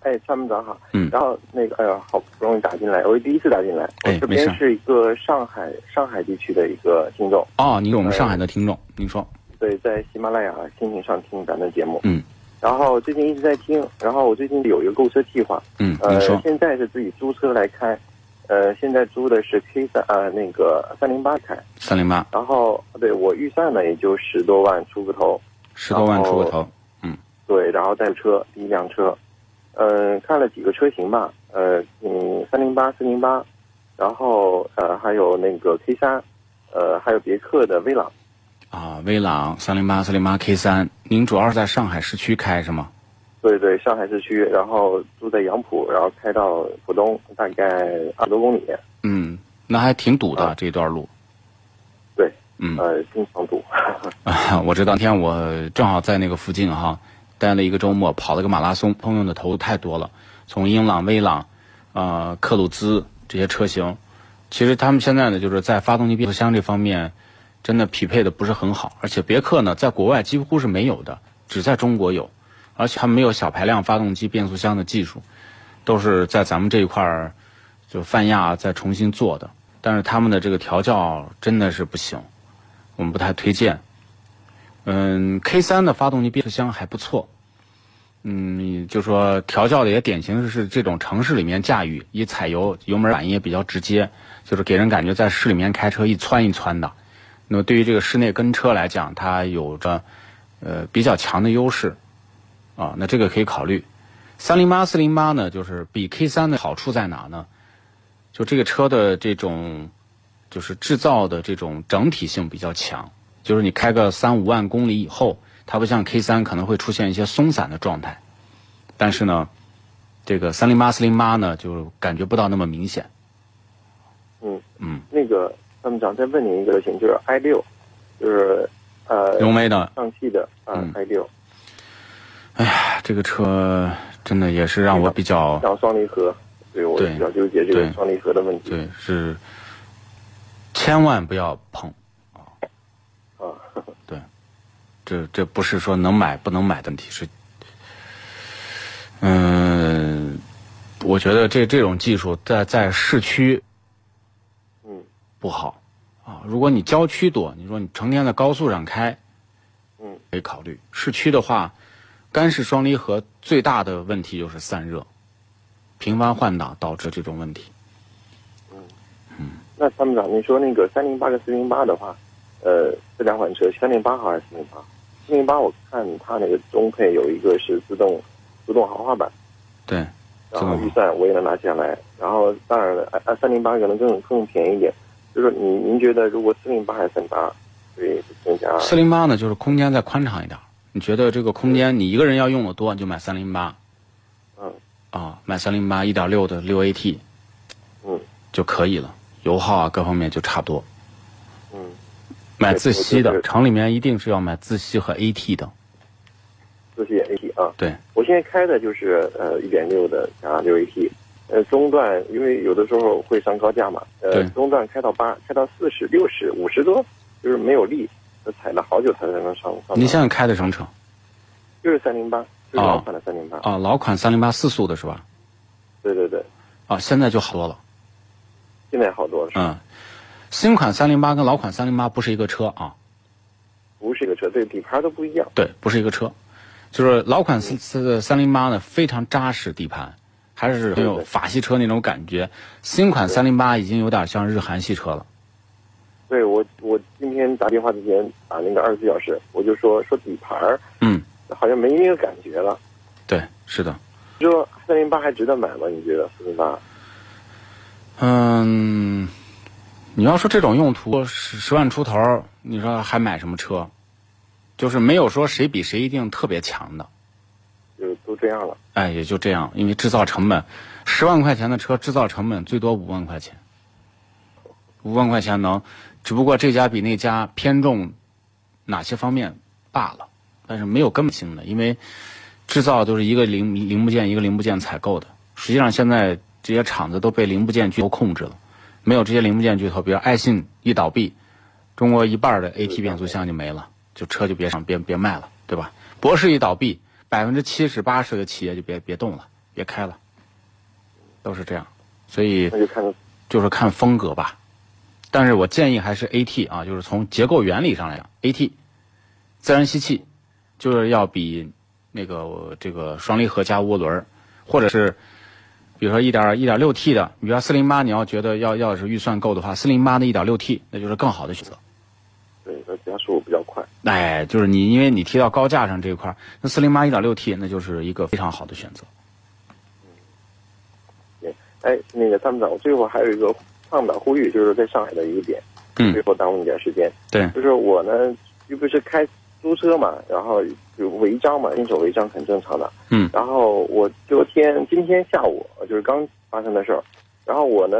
哎，参谋长好，嗯，然后那个，哎呀，好不容易打进来，我第一次打进来，哎，这边是一个上海上海地区的一个听众，哦，你是我们上海的听众，您说，对，在喜马拉雅心情上听咱的节目，嗯，然后最近一直在听，然后我最近有一个购车计划，嗯，呃，说，现在是自己租车来开，呃，现在租的是 K 三呃那个三零八开，三零八，然后对我预算呢也就十多万出个头，十多万出个头。嗯。对，然后带车第一辆车，嗯，看了几个车型吧，呃，嗯，三零八、四零八，然后呃还有那个 K 三，呃，还有别克的威朗。啊，威朗三零八、四零八 K 三，您主要是在上海市区开是吗？对对，上海市区，然后住在杨浦，然后开到浦东，大概二十多公里。嗯，那还挺堵的、这段路。对，嗯，呃，经常堵。啊，我这当天我正好在那个附近哈。待了一个周末，跑了个马拉松，通用的投入太多了。从英朗、威朗，呃，克鲁兹这些车型，其实他们现在呢，就是在发动机变速箱这方面，真的匹配的不是很好。而且别克呢，在国外几乎是没有的，只在中国有，而且它没有小排量发动机变速箱的技术，都是在咱们这一块儿就泛亚再重新做的。但是他们的这个调教真的是不行，我们不太推荐。嗯，K 三的发动机变速箱还不错，嗯，就说调教的也典型是这种城市里面驾驭，一踩油油门反应也比较直接，就是给人感觉在市里面开车一窜一窜的。那么对于这个室内跟车来讲，它有着呃比较强的优势啊，那这个可以考虑。三零八四零八呢，就是比 K 三的好处在哪呢？就这个车的这种就是制造的这种整体性比较强。就是你开个三五万公里以后，它不像 K 三可能会出现一些松散的状态，但是呢，这个三零八四零八呢就感觉不到那么明显。嗯嗯，那个参谋长再问您一个事情，就是 i 六，就是呃，荣威的上汽的啊 i 六。哎呀，这个车真的也是让我比较像双离合，对我比较纠结这个双离合的问题。对，是千万不要碰。啊，对，这这不是说能买不能买的问题，是，嗯，我觉得这这种技术在在市区，嗯，不好啊。如果你郊区多，你说你成天在高速上开，嗯，可以考虑。市区的话，干式双离合最大的问题就是散热，频繁换挡导致这种问题。嗯嗯，那参谋长，你说那个三零八跟四零八的话？呃，这两款车，三零八好还是四零八？四零八我看它那个中配有一个是自动自动豪华版，对，然后预算我也能拿下来。然后当然了，啊三零八可能更更便宜一点。就是说，您您觉得如果四零八还是三零八，对增加？四零八呢，就是空间再宽敞一点。你觉得这个空间你一个人要用的多，你就买三零八。嗯。啊，买三零八一点六的六 AT，嗯，就可以了，油耗啊各方面就差不多。嗯。买自吸的，厂里面一定是要买自吸和 AT 的。自吸 AT 啊，对。我现在开的就是呃一点六的加六 AT，呃中段因为有的时候会上高架嘛，呃中段开到八，开到四十六十五十多，就是没有力，踩了好久才能上。你现在开的什么车？就是三零八，就是老款的三零八。啊，老款三零八四速的是吧？对对对。啊，现在就好多了。现在好多了。嗯。新款三零八跟老款三零八不是一个车啊，不是一个车，对底盘都不一样。对，不是一个车，就是老款四四三零八呢非常扎实底盘，还是很有法系车那种感觉。新款三零八已经有点像日韩系车了。对我，我今天打电话之前打那个二十四小时，我就说说底盘儿，嗯，好像没那个感觉了。对，是的。说三零八还值得买吗？你觉得三零八？嗯，你要说这种用途十十万出头，你说还买什么车？就是没有说谁比谁一定特别强的，就都这样了。哎，也就这样，因为制造成本，十万块钱的车制造成本最多五万块钱，五万块钱能。只不过这家比那家偏重哪些方面罢了，但是没有根本性的，因为制造都是一个零零部件一个零部件采购的。实际上现在这些厂子都被零部件巨头控制了，没有这些零部件巨头，比如爱信一倒闭，中国一半的 AT 变速箱就没了，就车就别上别别卖了，对吧？博世一倒闭，百分之七十八十的企业就别别动了，别开了，都是这样。所以就是看风格吧。但是我建议还是 AT 啊，就是从结构原理上来讲，AT 自然吸气就是要比那个这个双离合加涡轮，或者是比如说一点一点六 T 的，比如说四零八，你要觉得要要是预算够的话，四零八的一点六 T 那就是更好的选择。对，那加速比较快。哎，就是你因为你提到高架上这一块，那四零八一点六 T 那就是一个非常好的选择。对，哎，那个参谋长，我最后还有一个。倡导呼吁就是在上海的一个点，嗯，最后耽误你点时间。对，就是我呢，又不是开租车嘛，然后有违章嘛，新手违章很正常的。嗯，然后我昨天今天下午就是刚发生的事儿，然后我呢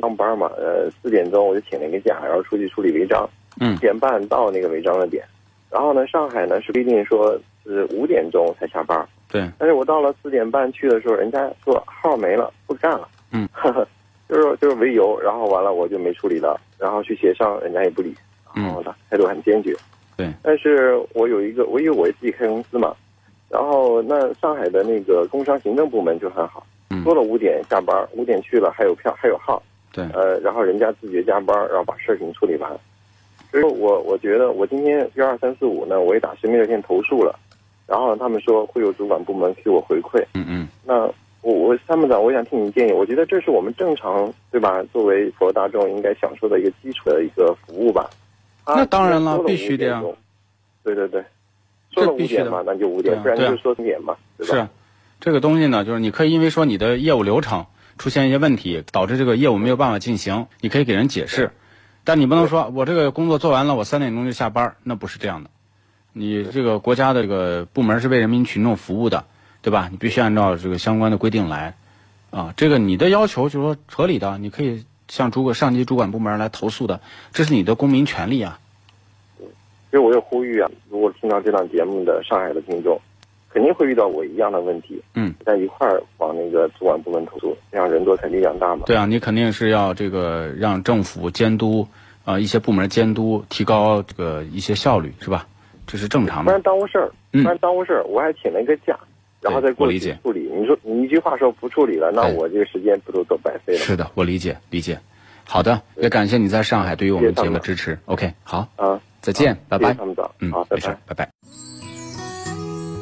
上班嘛，呃，四点钟我就请了一个假，然后出去处理违章。嗯，四点半到那个违章的点，然后呢，上海呢是规定说是五点钟才下班。对，但是我到了四点半去的时候，人家说号没了，不干了。嗯。就是就是为由，然后完了我就没处理了，然后去协商，人家也不理，然后他态度很坚决。对，但是我有一个，我因为我自己开公司嘛，然后那上海的那个工商行政部门就很好，说了五点下班，五点去了还有票还有号。对，呃，然后人家自觉加班，然后把事情处理完。所以我我觉得我今天幺二三四五呢，我也打实名热线投诉了，然后他们说会有主管部门给我回馈。嗯嗯，那。我我参谋长，我想听你建议。我觉得这是我们正常对吧？作为普罗大众应该享受的一个基础的一个服务吧。那当然了，必须的呀。对对对，说了五点嘛，那就五点，不然就说点嘛，对吧？是，这个东西呢，就是你可以因为说你的业务流程出现一些问题，导致这个业务没有办法进行，你可以给人解释。但你不能说我这个工作做完了，我三点钟就下班，那不是这样的。你这个国家的这个部门是为人民群众服务的。对吧？你必须按照这个相关的规定来，啊，这个你的要求就是说合理的，你可以向主管上级主管部门来投诉的，这是你的公民权利啊。所以我也呼吁啊，如果听到这档节目的上海的听众，肯定会遇到我一样的问题。嗯，在一块儿往那个主管部门投诉，这样人多肯定量大嘛。对啊，你肯定是要这个让政府监督啊，一些部门监督，提高这个一些效率，是吧？这是正常的。不然耽误事儿，不然耽误事儿，我还请了一个假。然后再过去处理。你说你一句话说不处理了，那我这个时间不都都白费了？是的，我理解理解。好的，也感谢你在上海对于我们节目的支持。OK，好啊，再见，拜拜。嗯，好，没事，拜拜。